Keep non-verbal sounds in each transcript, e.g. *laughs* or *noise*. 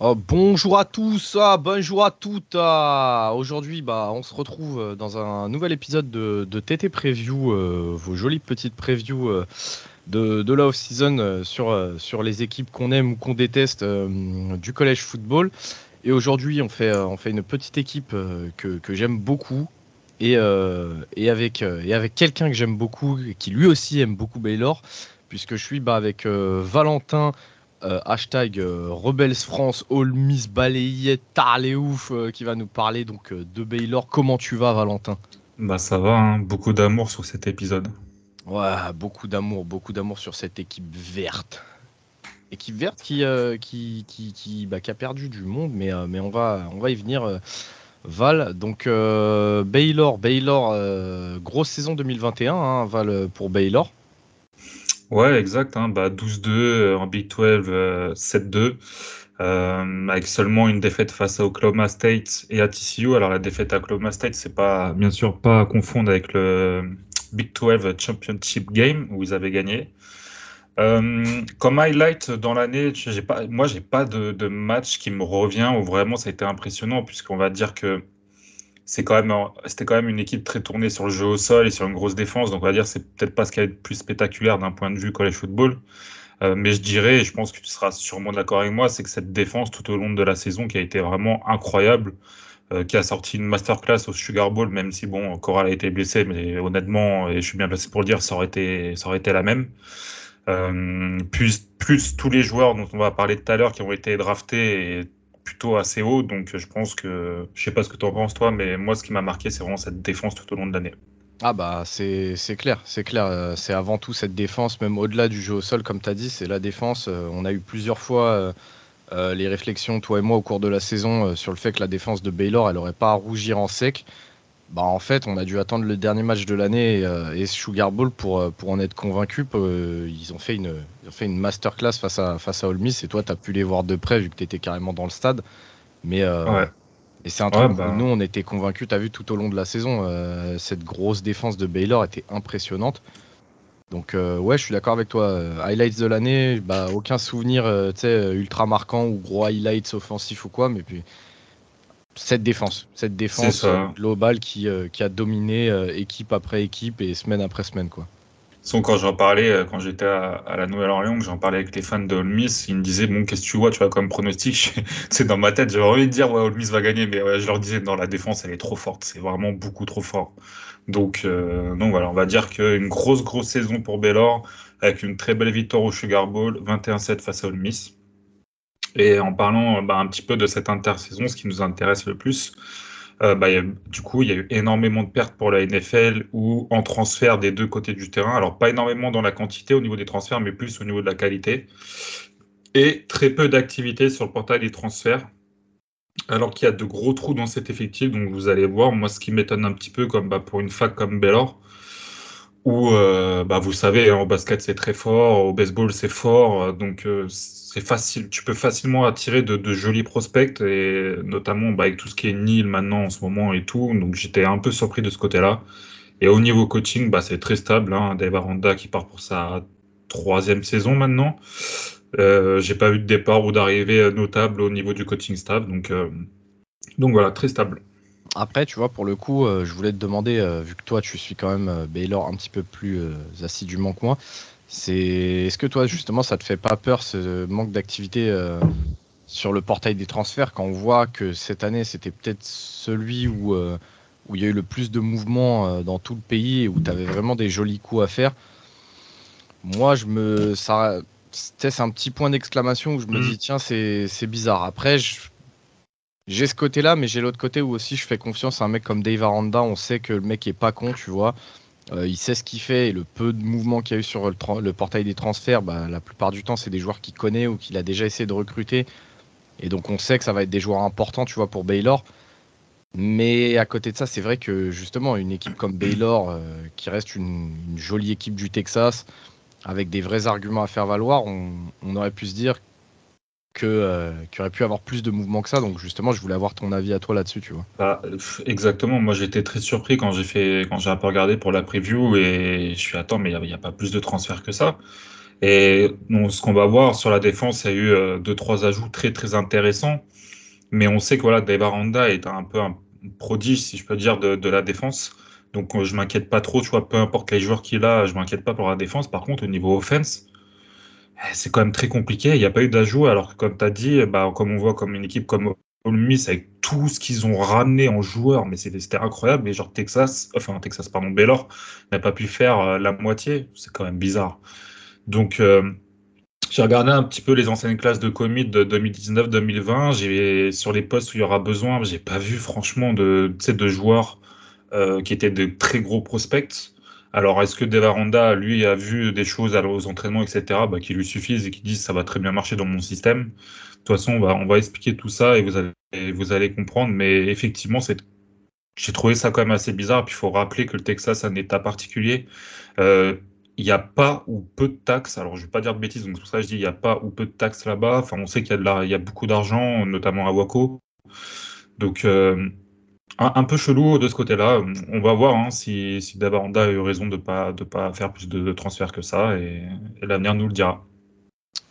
Oh, bonjour à tous, ah, bonjour à toutes. ah. Aujourd'hui, bah, on se retrouve euh, dans un nouvel épisode de, TT Preview, euh, vos jolies petites previews euh, de, la off-season sur, les équipes qu'on aime ou qu'on déteste du collège football. Et aujourd'hui, on fait, une petite équipe que, j'aime beaucoup et, avec, quelqu'un que j'aime beaucoup, et qui lui aussi aime beaucoup Baylor, puisque je suis bah, avec Valentin. Euh, hashtag euh, Rebels France, All Miss Balayette, Tarles ouf, euh, qui va nous parler donc euh, de Baylor. Comment tu vas, Valentin? Bah ça va, hein. beaucoup d'amour sur cet épisode. Ouais, beaucoup d'amour, beaucoup d'amour sur cette équipe verte. Équipe verte qui, euh, qui, qui, qui, bah, qui a perdu du monde, mais, mais on, va, on va y venir. Val, donc Baylor, Baylor, grosse saison 2021, hein, Val pour Baylor. Ouais, exact, hein. Bah 12-2 euh, en Big 12, euh, 7-2, euh, avec seulement une défaite face à Oklahoma State et à TCU. Alors la défaite à Oklahoma State, c'est pas, bien sûr, pas à confondre avec le Big 12 Championship Game où ils avaient gagné. Euh, comme highlight dans l'année, j'ai pas, moi j'ai pas de, de match qui me revient où vraiment ça a été impressionnant puisqu'on va dire que c'est quand même, c'était quand même une équipe très tournée sur le jeu au sol et sur une grosse défense. Donc on va dire c'est peut-être pas ce qui est le plus spectaculaire d'un point de vue college football. Euh, mais je dirais, et je pense que tu seras sûrement d'accord avec moi, c'est que cette défense tout au long de la saison qui a été vraiment incroyable, euh, qui a sorti une masterclass au Sugar Bowl, même si bon, Coral a été blessé, mais honnêtement, et je suis bien placé pour le dire, ça aurait été, ça aurait été la même. Euh, plus, plus tous les joueurs dont on va parler tout à l'heure qui ont été draftés et plutôt assez haut. Donc je pense que, je sais pas ce que tu en penses toi, mais moi ce qui m'a marqué c'est vraiment cette défense tout au long de l'année. Ah bah c'est clair, c'est clair, euh, c'est avant tout cette défense, même au-delà du jeu au sol, comme tu as dit, c'est la défense. euh, on a eu plusieurs fois euh, les réflexions, toi et moi, au cours de la saison, sur le fait que la défense de Baylor, elle aurait pas à rougir en sec. Bah en fait, on a dû attendre le dernier match de l'année et, euh, et Sugar Bowl pour, euh, pour en être convaincu. ils ont fait une, ils ont fait une masterclass face à, face à Ole Miss et toi, tu as pu les voir de près vu que tu étais carrément dans le stade. Mais euh, Ouais. et c'est un Ouais, truc bah. où nous, on était convaincus, tu as vu tout au long de la saison, euh, cette grosse défense de Baylor était impressionnante. Donc, euh, ouais, je suis d'accord avec toi. Euh, highlights de l'année, bah, aucun souvenir euh, euh, ultra marquant ou gros highlights offensifs ou quoi, mais puis cette défense, cette défense euh, globale qui, euh, qui a dominé euh, équipe après équipe et semaine après semaine. Quoi. Sinon, quand j'en parlais, quand j'étais à, à la Nouvelle-Orléans, que j'en parlais avec les fans de Ole Miss, ils me disaient, bon, qu'est-ce que tu vois, tu vois, comme pronostic? *laughs* C'est dans ma tête, j'avais envie de dire, ouais, Ole Miss va gagner, mais ouais, je leur disais, non, la défense, elle est trop forte, c'est vraiment beaucoup trop fort. Donc, euh, donc voilà, on va dire qu'une grosse, grosse saison pour Baylor, avec une très belle victoire au Sugar Bowl, 21-7 face à Ole Miss. Et en parlant bah, un petit peu de cette intersaison, ce qui nous intéresse le plus, euh, bah, du coup, il y a eu énormément de pertes pour la NFL ou en transfert des deux côtés du terrain. Alors, pas énormément dans la quantité au niveau des transferts, mais plus au niveau de la qualité. Et très peu d'activité sur le portail des transferts. Alors qu'il y a de gros trous dans cet effectif, donc vous allez voir, moi ce qui m'étonne un petit peu comme bah, pour une fac comme Baylor, où euh, bah, vous savez, hein, au basket c'est très fort, au baseball c'est fort, euh, donc euh, c'est facile, tu peux facilement attirer de, jolis prospects, et notamment bah, avec tout ce qui est Nil maintenant en ce moment et tout, donc j'étais un peu surpris de ce côté-là. Et au niveau coaching, bah, c'est très stable, hein, Dave Aranda qui part pour sa troisième saison maintenant. Euh, j'ai pas eu de départ ou d'arrivée notable au niveau du coaching staff, donc, donc voilà, très stable. Après, tu vois, pour le coup, euh, je voulais te demander, euh, vu que toi, tu suis quand même euh, Baylor un petit peu plus assidûment que moi, c'est est-ce que toi, justement, ça te fait pas peur ce manque d'activité sur le portail des transferts quand on voit que cette année, c'était peut-être celui où, où il y a eu le plus de mouvements dans tout le pays et où tu avais vraiment des jolis coups à faire? Moi, je me. Ça, c'est un petit point d'exclamation où je me dis, tiens, c'est c'est bizarre. Après, je, j'ai ce côté-là, mais j'ai l'autre côté où aussi je fais confiance à un mec comme Dave Aranda. On sait que le mec est pas con, tu vois. Euh, il sait ce qu'il fait et le peu de mouvements qu'il y a eu sur le, portail des transferts, bah, la plupart du temps, c'est des joueurs qu'il connaît ou qu'il a déjà essayé de recruter. Et donc, on sait que ça va être des joueurs importants, tu vois, pour Baylor. Mais à côté de ça, c'est vrai que justement, une équipe comme Baylor, euh, qui reste une, jolie équipe du Texas, avec des vrais arguments à faire valoir, on, aurait pu se dire que euh, qu'il aurait pu avoir plus de mouvements que ça. Donc justement, je voulais avoir ton avis à toi là-dessus, tu vois. Bah, exactement. Moi, j'étais très surpris quand j'ai fait, quand j'ai un peu regardé pour la preview et je suis attends, mais il n'y a, pas plus de transferts que ça. Et ce qu'on va voir sur la défense, il y a eu euh, deux trois ajouts très très intéressants. Mais on sait que voilà, Dave Aranda est un peu un prodige, si je peux dire, de, de la défense. Donc euh, je m'inquiète pas trop, tu vois, peu importe les joueurs qu'il a, je m'inquiète pas pour la défense. Par contre, au niveau offense, c'est quand même très compliqué. Il n'y a pas eu d'ajout, alors que comme tu as dit, bah, comme on voit comme une équipe comme Miss avec tout ce qu'ils ont ramené en joueurs, mais c'était incroyable. Et genre Texas, enfin Texas, pardon, Baylor n'a pas pu faire euh, la moitié. C'est quand même bizarre. Donc euh, j'ai regardé un petit peu les anciennes classes de commit de 2019-2020. J'ai sur les postes où il y aura besoin, j'ai pas vu franchement de, de joueurs euh, qui étaient de très gros prospects. Alors, est-ce que Devaranda, lui, a vu des choses aux entraînements, etc., bah, qui lui suffisent et qui disent ça va très bien marcher dans mon système De toute façon, on va, on va expliquer tout ça et vous allez, comprendre. Mais effectivement, c'est j'ai trouvé ça quand même assez bizarre. Puis il faut rappeler que le Texas a un état particulier. Euh, il n'y a pas ou peu de taxes. Alors, je ne vais pas dire de bêtises, donc c'est pour ça que je dis il n'y a pas ou peu de taxes là-bas. Enfin, on sait qu'il y a, y a beaucoup d'argent, notamment à Waco. Donc, euh, un, peu chelou de ce côté-là. On va voir hein, si, si Dabaranda a eu raison de ne pas, de pas faire plus de, transferts que ça, et, l'avenir nous le dira.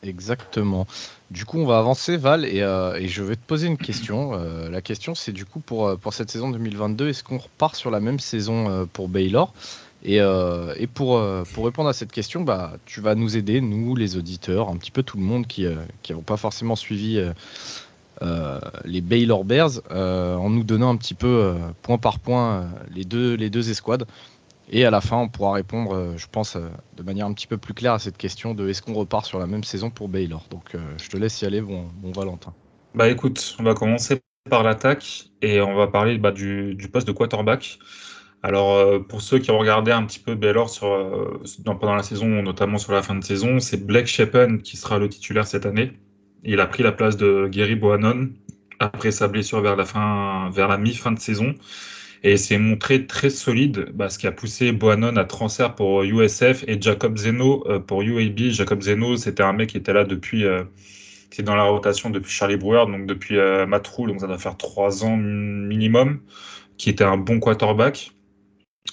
Exactement. Du coup, on va avancer, Val, et, euh, je vais te poser une question. Euh, la question, c'est du coup pour, pour cette saison 2022, est-ce qu'on repart sur la même saison pour Baylor? Et, euh, et pour, euh, pour, répondre à cette question, bah, tu vas nous aider, nous, les auditeurs, un petit peu tout le monde qui n'ont euh, pas forcément suivi les Baylor Bears, en nous donnant un petit peu, point par point, les, deux, les deux escouades. Et à la fin, on pourra répondre, je pense, de manière un petit peu plus claire à cette question de est-ce qu'on repart sur la même saison pour Baylor. Donc, je te laisse y aller, mon, Valentin. Bah écoute, on va commencer par l'attaque et on va parler bah, du, poste de quarterback. Alors, euh, pour ceux qui ont regardé un petit peu Baylor sur, euh, pendant la saison, notamment sur la fin de saison, c'est Blake Shapen qui sera le titulaire cette année. Il a pris la place de Gary Bohannon après sa blessure vers la fin, vers la mi-fin de saison. Et s'est montré très solide, bah, ce qui a poussé Bohannon à transfert pour USF et Jacob Zeno euh, pour UAB. Jacob Zeno, c'était un mec qui était là depuis, qui est dans la rotation depuis Charlie Brewer, donc depuis Matt donc ça doit faire trois ans minimum, qui était un bon quarterback.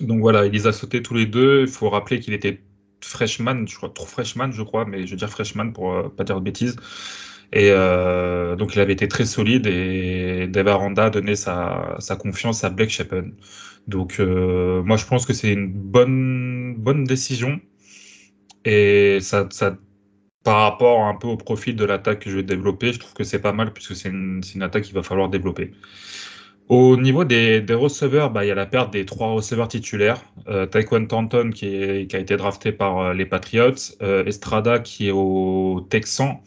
Donc voilà, il les a sautés tous les deux. Il faut rappeler qu'il était freshman, je crois, trop freshman, je crois, mais je veux dire freshman pour euh, pas dire de bêtises. Et euh, donc il avait été très solide et Dave Aranda a donné sa, confiance à Blake Shapen. Donc euh, moi je pense que c'est une bonne, bonne décision. Et ça, par rapport un peu au profil de l'attaque que je vais développer, je trouve que c'est pas mal puisque c'est une, attaque qu'il va falloir développer. Au niveau des, receveurs, bah, il y a la perte des trois receveurs titulaires. Euh, Taekwon Thornton qui, a été drafté par euh, les Patriots, Estrada qui est au Texan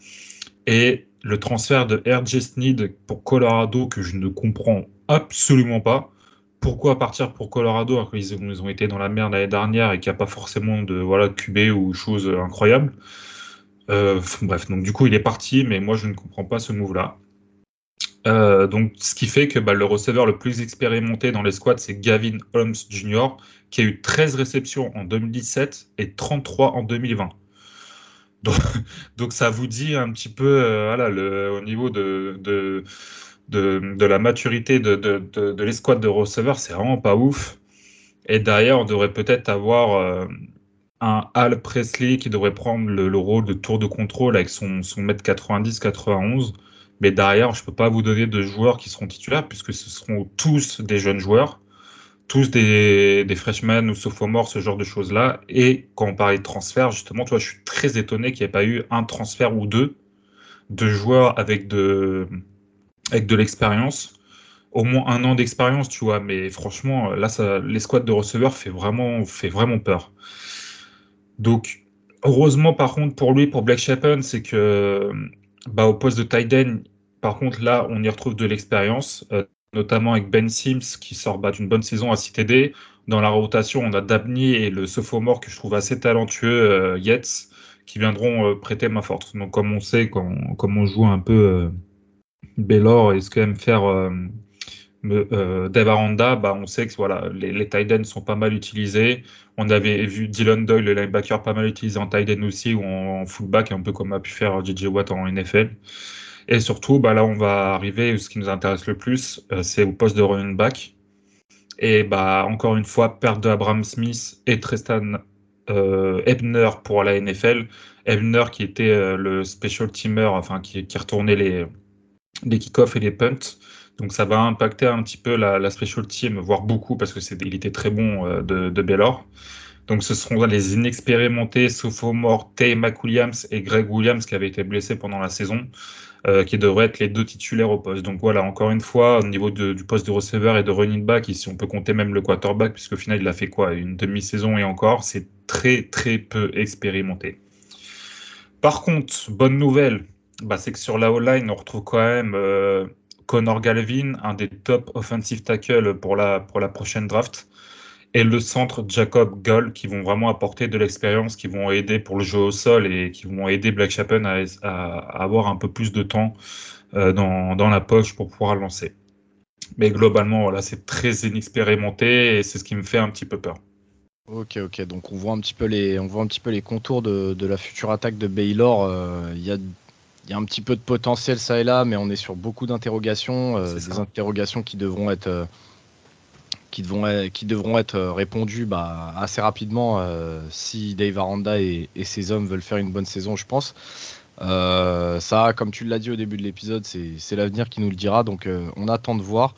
et le transfert de R.J. Sneed pour Colorado que je ne comprends absolument pas. Pourquoi partir pour Colorado alors qu'ils ont, été dans la merde l'année dernière et qu'il n'y a pas forcément de voilà, QB ou choses incroyables Bref, donc du coup il est parti, mais moi je ne comprends pas ce move-là. Euh, donc, ce qui fait que bah, le receveur le plus expérimenté dans les squads, c'est Gavin Holmes Jr., qui a eu 13 réceptions en 2017 et 33 en 2020. *laughs* Donc, ça vous dit un petit peu euh, au niveau de, la maturité de, de, l'escouade de receveurs, c'est vraiment pas ouf. Et derrière, on devrait peut-être avoir euh, un Al Presley qui devrait prendre le, rôle de tour de contrôle avec son, son mètre 90-91 mais derrière, je ne peux pas vous donner de joueurs qui seront titulaires puisque ce seront tous des jeunes joueurs, tous des, des freshmen ou sophomores, ce genre de choses-là. Et quand on parlait de transfert, justement, toi, je suis très étonné qu'il n'y ait pas eu un transfert ou deux de joueurs avec de, avec de l'expérience. Au moins un an d'expérience, tu vois. Mais franchement, là, ça, l'escouade de receveurs fait vraiment, fait vraiment peur. Donc, heureusement, par contre, pour lui, pour Black Shapen, c'est que bah, au poste de tight end, par contre, là, on y retrouve de l'expérience, euh, notamment avec Ben Sims qui sort bah, d'une bonne saison à CTD. Dans la rotation, on a Dabney et le sophomore que je trouve assez talentueux, euh, Yates, qui viendront euh, prêter ma force. Donc, comme on sait, comme on joue un peu Baylor et ce qu'aime faire euh, Dave Aranda, bah, on sait que voilà, les, tight ends sont pas mal utilisés. On avait vu Dylan Doyle, le linebacker, pas mal utilisé en tight end aussi ou en, fullback, un peu comme a pu faire JJ Watt en NFL. Et surtout, bah, là, on va arriver, ce qui nous intéresse le plus, euh, c'est au poste de running back. Et bah, encore une fois, perte de Abraham Smith et Tristan euh, Ebner pour la NFL. Ebner qui était euh, le special teamer, enfin qui, retournait les, les kick-offs et les punts. Donc ça va impacter un petit peu la, special team, voire beaucoup, parce que il était très bon de, de Baylor. Donc ce seront les inexpérimentés Sophomore Tay McWilliams et Greg Williams qui avaient été blessés pendant la saison, euh, qui devraient être les deux titulaires au poste. Donc voilà, encore une fois, au niveau du poste de receveur et de running back, ici on peut compter même le quarterback, puisqu'au final il a fait quoi? Une demi-saison et encore, c'est très très peu expérimenté. Par contre, bonne nouvelle, bah, c'est que sur la O-line, on retrouve quand même euh, Connor Galvin, un des top offensive tackles pour la, pour la prochaine draft, et le centre Jacob Gull, qui vont vraiment apporter de l'expérience, qui vont aider pour le jeu au sol et qui vont aider Black Chapin à, à, avoir un peu plus de temps euh, dans, dans, la poche pour pouvoir lancer. Mais globalement, voilà, c'est très inexpérimenté et c'est ce qui me fait un petit peu peur. Ok, ok. Donc on voit un petit peu les, on voit un petit peu les contours de, de la future attaque de Baylor. Euh, il y a il y a un petit peu de potentiel ça et là, mais on est sur beaucoup d'interrogations, euh, des interrogations qui devront être, euh, qui devront, être euh, répondues bah, assez rapidement si Dave Aranda et, ses hommes veulent faire une bonne saison, je pense. ça, comme tu l'as dit au début de l'épisode, c'est l'avenir qui nous le dira, donc on attend de voir.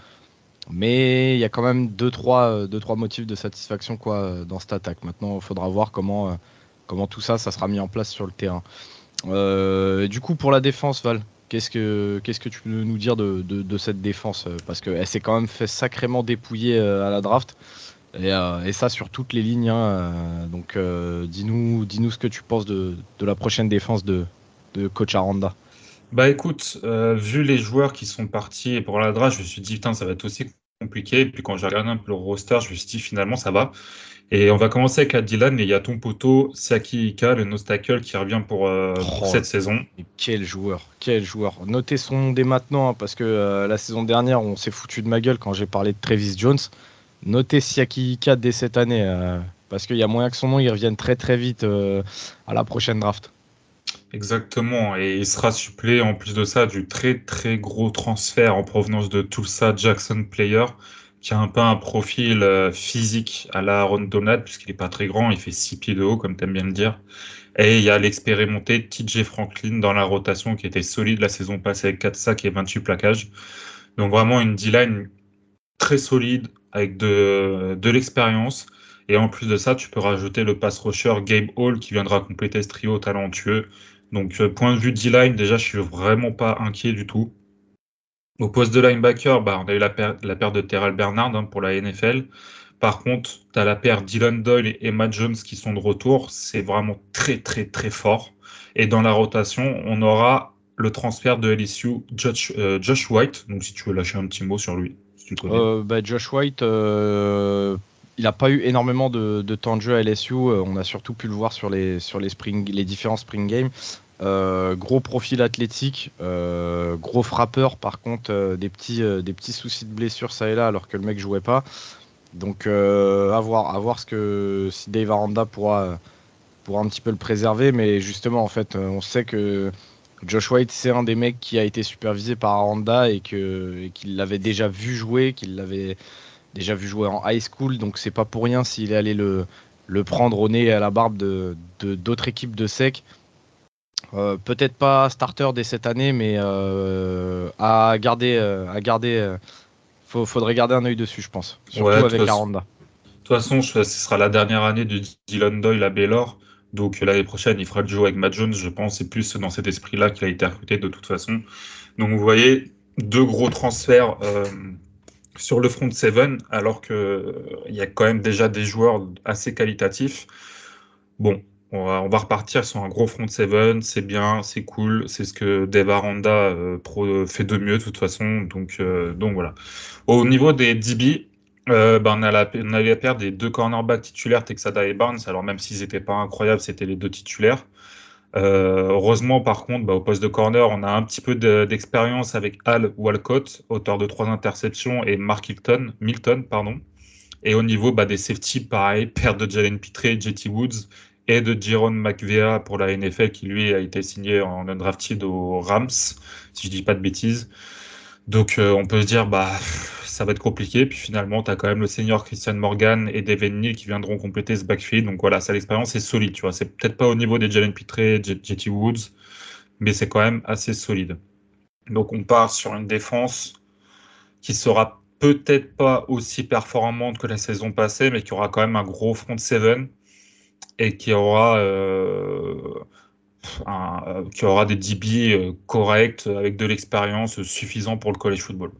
Mais il y a quand même 2-3 deux, trois, deux, trois motifs de satisfaction quoi, dans cette attaque. Maintenant, il faudra voir comment, comment tout ça, ça sera mis en place sur le terrain. Euh, du coup, pour la défense, Val, qu'est-ce que, qu'est-ce que tu peux nous dire de, de, cette défense Parce qu'elle s'est quand même fait sacrément dépouiller euh, à la draft. Et, euh, et ça sur toutes les lignes. Hein, donc dis-nous, dis-nous ce que tu penses de, de la prochaine défense de, de coach Aranda. Bah écoute, vu les joueurs qui sont partis pour la draft, je me suis dit, putain, ça va être aussi compliqué. Et puis quand j'ai regardé un peu le roster, je me suis dit, finalement, ça va. Et on va commencer avec Dylan et il y a ton poteau Saki Ika, le Nostacle, qui revient pour, euh, oh, cette saison. Quel joueur, quel joueur. Notez son nom dès maintenant, hein, parce que euh, la saison dernière, on s'est foutu de ma gueule quand j'ai parlé de Travis Jones. Notez Siaki Ika dès cette année, euh, parce qu'il y a moyen que son nom il revienne très très vite à la prochaine draft. Exactement, et il sera supplé en plus de ça du très très gros transfert en provenance de Tulsa Jackson Player qui a un peu un profil euh, physique à la Aaron Donald, puisqu'il est pas très grand, il fait 6 pieds de haut, comme tu aimes bien le dire. Et il y a l'expérimenté TJ Franklin dans la rotation, qui était solide la saison passée avec 4 sacs et 28 plaquages. Donc vraiment une D-line très solide, avec de, de l'expérience. Et en plus de ça, tu peux rajouter le pass rusher Gabe Hall, qui viendra compléter ce trio talentueux. Donc, euh, point de vue D-line, déjà, je suis vraiment pas inquiet du tout. Au poste de linebacker, bah, on a eu la, perte de Terrell Bernard hein, pour la NFL. Par contre, tu as la paire Dylan Doyle et Emma Jones qui sont de retour. C'est vraiment très, très, très fort. Et dans la rotation, on aura le transfert de LSU, Josh, euh, Josh White. Donc, si tu veux lâcher un petit mot sur lui. Euh, bah, Josh White, euh, il n'a pas eu énormément de, temps de jeu à LSU. on a surtout pu le voir sur les, sur les, spring, les différents spring games. Euh, gros profil athlétique, euh, gros frappeur par contre, euh, des, petits, des petits soucis de blessure ça et là alors que le mec jouait pas. Donc à voir, à voir ce que si Dave Aranda pourra, pourra un petit peu le préserver, mais justement en fait on sait que Josh White c'est un des mecs qui a été supervisé par Aranda et qu'il l'avait déjà vu jouer, qu'il l'avait déjà vu jouer en high school, donc c'est pas pour rien s'il est allé le, le prendre au nez et à la barbe de d'autres équipes de sec. Euh, peut-être pas starter dès cette année, mais euh, à garder, euh, à garder, faudrait garder un œil dessus, je pense. Surtout avec Aranda. De toute façon, ce sera la dernière année de Dylan Doyle à Baylor. Donc l'année prochaine, il fera le jeu avec Matt Jones, je pense. C'est plus dans cet esprit-là qu'il a été recruté de toute façon. Donc vous voyez, deux gros transferts sur le front 7, alors qu'il y a quand même déjà des joueurs assez qualitatifs. Bon, on va, repartir sur un gros front seven, c'est bien, c'est cool, c'est ce que Dave Aranda euh, fait de mieux de toute façon. Donc, euh, voilà. Au niveau des DB, euh, ben on, a la, avait la paire des deux cornerbacks titulaires, Texada et Barnes. Alors même s'ils n'étaient pas incroyables, c'était les deux titulaires. Heureusement, par contre, bah, au poste de corner, on a un petit peu d'expérience avec Al Walcott, auteur de trois interceptions, et Mark Hilton, Milton. Pardon. Et au niveau bah, des safety, pareil, *laughs* père de Jalen Pitre, JT Woods et de Jaron McVea pour la NFL qui lui a été signé en undrafted aux Rams, si je dis pas de bêtises. Donc on peut se dire bah ça va être compliqué. Puis finalement, tu as quand même le senior Christian Morgan et Devin Neal qui viendront compléter ce backfield. Donc voilà, ça l'expérience est solide, tu vois. C'est peut-être pas au niveau des Jalen Pitre, JT Woods, mais c'est quand même assez solide. Donc on part sur une défense qui sera peut-être pas aussi performante que la saison passée, mais qui aura quand même un gros front seven et qui aura euh, euh, qui aura des DB euh, corrects avec de l'expérience suffisant pour le college football.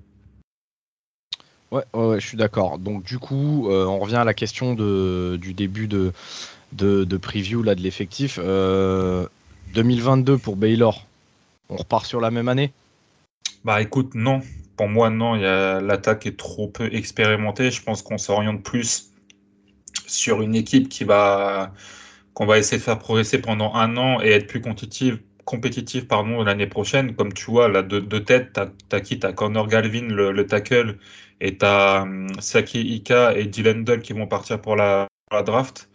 Ouais, ouais, je suis d'accord. Donc du coup, euh, on revient à la question de, du début de, de, preview là, de l'effectif. 2022 pour Baylor, on repart sur la même année? Bah écoute, non. Pour moi, non. L'attaque est trop peu expérimentée. Je pense qu'on s'oriente plus sur une équipe qui va qu'on va essayer de faire progresser pendant un an et être plus compétitive, pardon, l'année prochaine. Comme tu vois, là, de, de tête, tu as, qui? Tu Connor Galvin, le, tackle, et tu as hum, Saki Ika et Dylan Dull qui vont partir pour la, draft.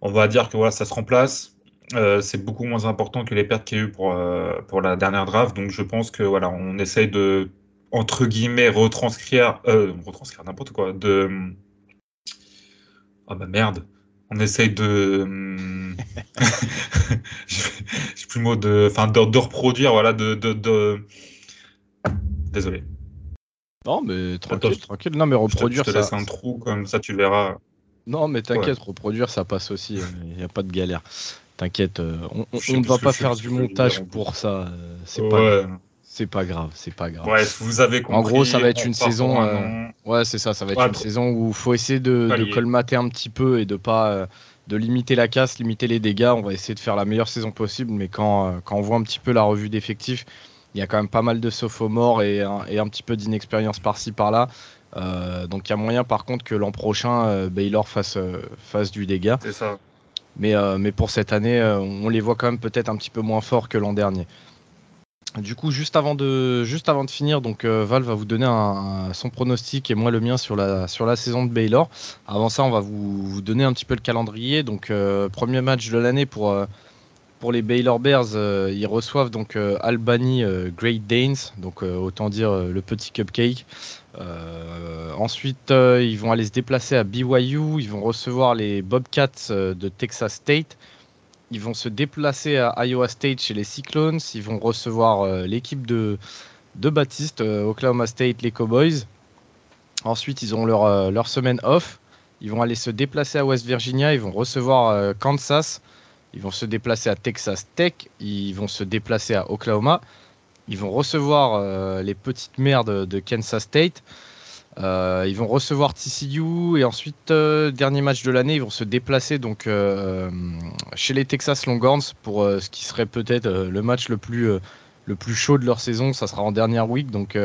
On va dire que voilà, ça se remplace. Euh, c'est beaucoup moins important que les pertes qu'il y a eu pour, euh, pour la dernière draft. Donc je pense que voilà, on essaye de entre guillemets retranscrire, euh, retranscrire n'importe quoi, de ah bah merde, on essaye de hum, *laughs* j'ai plus le mot de enfin de, reproduire voilà de, de, désolé non mais tranquille tranquille non mais reproduire je te, laisse un trou comme ça tu verras non mais t'inquiète reproduire ça passe aussi il n'y a pas de galère t'inquiète euh, on, ne va pas faire du montage pour ça euh, c'est pas c'est pas grave, c'est pas grave. Ouais, vous avez compris. En gros, ça va être une saison. Euh, ouais, c'est ça, ça va être une saison où il faut essayer de, colmater un petit peu et de pas euh, de limiter la casse, limiter les dégâts. On va essayer de faire la meilleure saison possible, mais quand, euh, quand on voit un petit peu la revue d'effectifs, il y a quand même pas mal de sophomores et, et un petit peu d'inexpérience par-ci par-là. donc il y a moyen par contre que l'an prochain Baylor fasse, fasse du dégât. C'est ça. Mais, mais pour cette année, on les voit quand même peut-être un petit peu moins forts que l'an dernier. Du coup, juste avant de, juste avant de finir, donc euh, Val va vous donner son pronostic et moi le mien sur la, sur la saison de Baylor. Avant ça, on va vous, donner un petit peu le calendrier. Donc, euh, premier match de l'année pour, euh, pour les Baylor Bears. ils reçoivent donc Albany Great Danes, donc autant dire le petit cupcake. ensuite, ils vont aller se déplacer à BYU. Ils vont recevoir les Bobcats de Texas State. Ils vont se déplacer à Iowa State chez les Cyclones. Ils vont recevoir euh, l'équipe de, de Baptiste, euh, Oklahoma State, les Cowboys. Ensuite, ils ont euh, leur semaine off. Ils vont aller se déplacer à West Virginia. Ils vont recevoir Kansas. Ils vont se déplacer à Texas Tech. Ils vont se déplacer à Oklahoma. Ils vont recevoir les petites merdes de Kansas State. Euh, ils vont recevoir TCU et ensuite, euh, dernier match de l'année, ils vont se déplacer donc euh, chez les Texas Longhorns pour ce qui serait peut-être le match le plus, le plus chaud de leur saison. Ça sera en dernière week, donc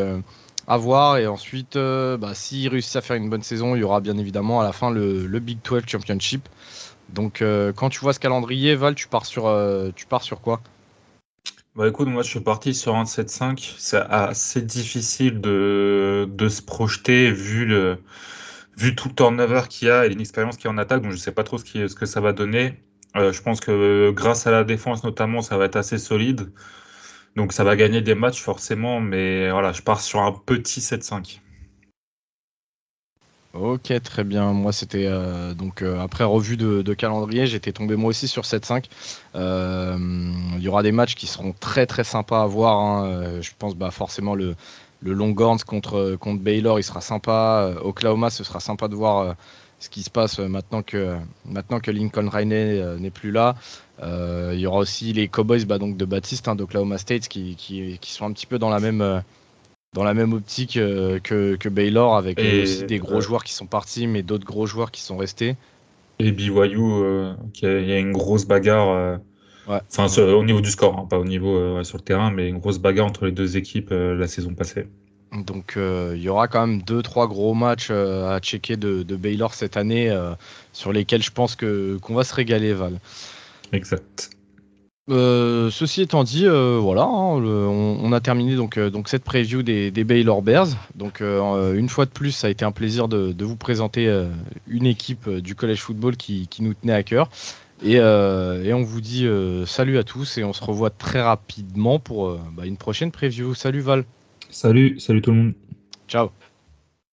à voir. Et ensuite, bah, s'ils réussissent à faire une bonne saison, il y aura bien évidemment à la fin le Big 12 Championship. Donc quand tu vois ce calendrier, Val, tu pars sur, tu pars sur quoi? Bah écoute, moi je suis parti sur un 7-5. C'est assez difficile de, se projeter vu, le, vu tout le turnover qu'il y a et l'inexpérience qu'il y a en attaque. Donc je sais pas trop ce, ce que ça va donner. Euh, je pense que grâce à la défense notamment, ça va être assez solide. Donc ça va gagner des matchs forcément. Mais voilà, je pars sur un petit 7-5. Ok, très bien. Moi, c'était euh, donc euh, après revue de, calendrier, j'étais tombé moi aussi sur 7-5. Euh, il y aura des matchs qui seront très très sympas à voir. Hein. Je pense bah, forcément le, le Longhorns contre, contre Baylor, il sera sympa. Oklahoma, ce sera sympa de voir ce qui se passe maintenant que, maintenant que Lincoln Riley n'est plus là. il y aura aussi les Cowboys bah, donc de Baptiste hein, d'Oklahoma State qui, qui, qui, sont un petit peu dans la même dans la même optique euh, que, que, Baylor, avec aussi des gros joueurs qui sont partis, mais d'autres gros joueurs qui sont restés. Et BYU, euh, il y a une grosse bagarre. Euh, enfin, au niveau du score, hein, pas au niveau sur le terrain, mais une grosse bagarre entre les deux équipes la saison passée. Donc il y aura quand même deux trois gros matchs à checker de, de, Baylor cette année sur lesquels je pense que qu'on va se régaler Val. Exact. Ceci étant dit, voilà, hein, on, a terminé donc, donc cette preview des, Baylor Bears. Donc une fois de plus, ça a été un plaisir de, vous présenter une équipe du college football qui, nous tenait à cœur. Et, on vous dit salut à tous et on se revoit très rapidement pour bah, une prochaine preview. Salut Val. Salut, salut tout le monde. Ciao.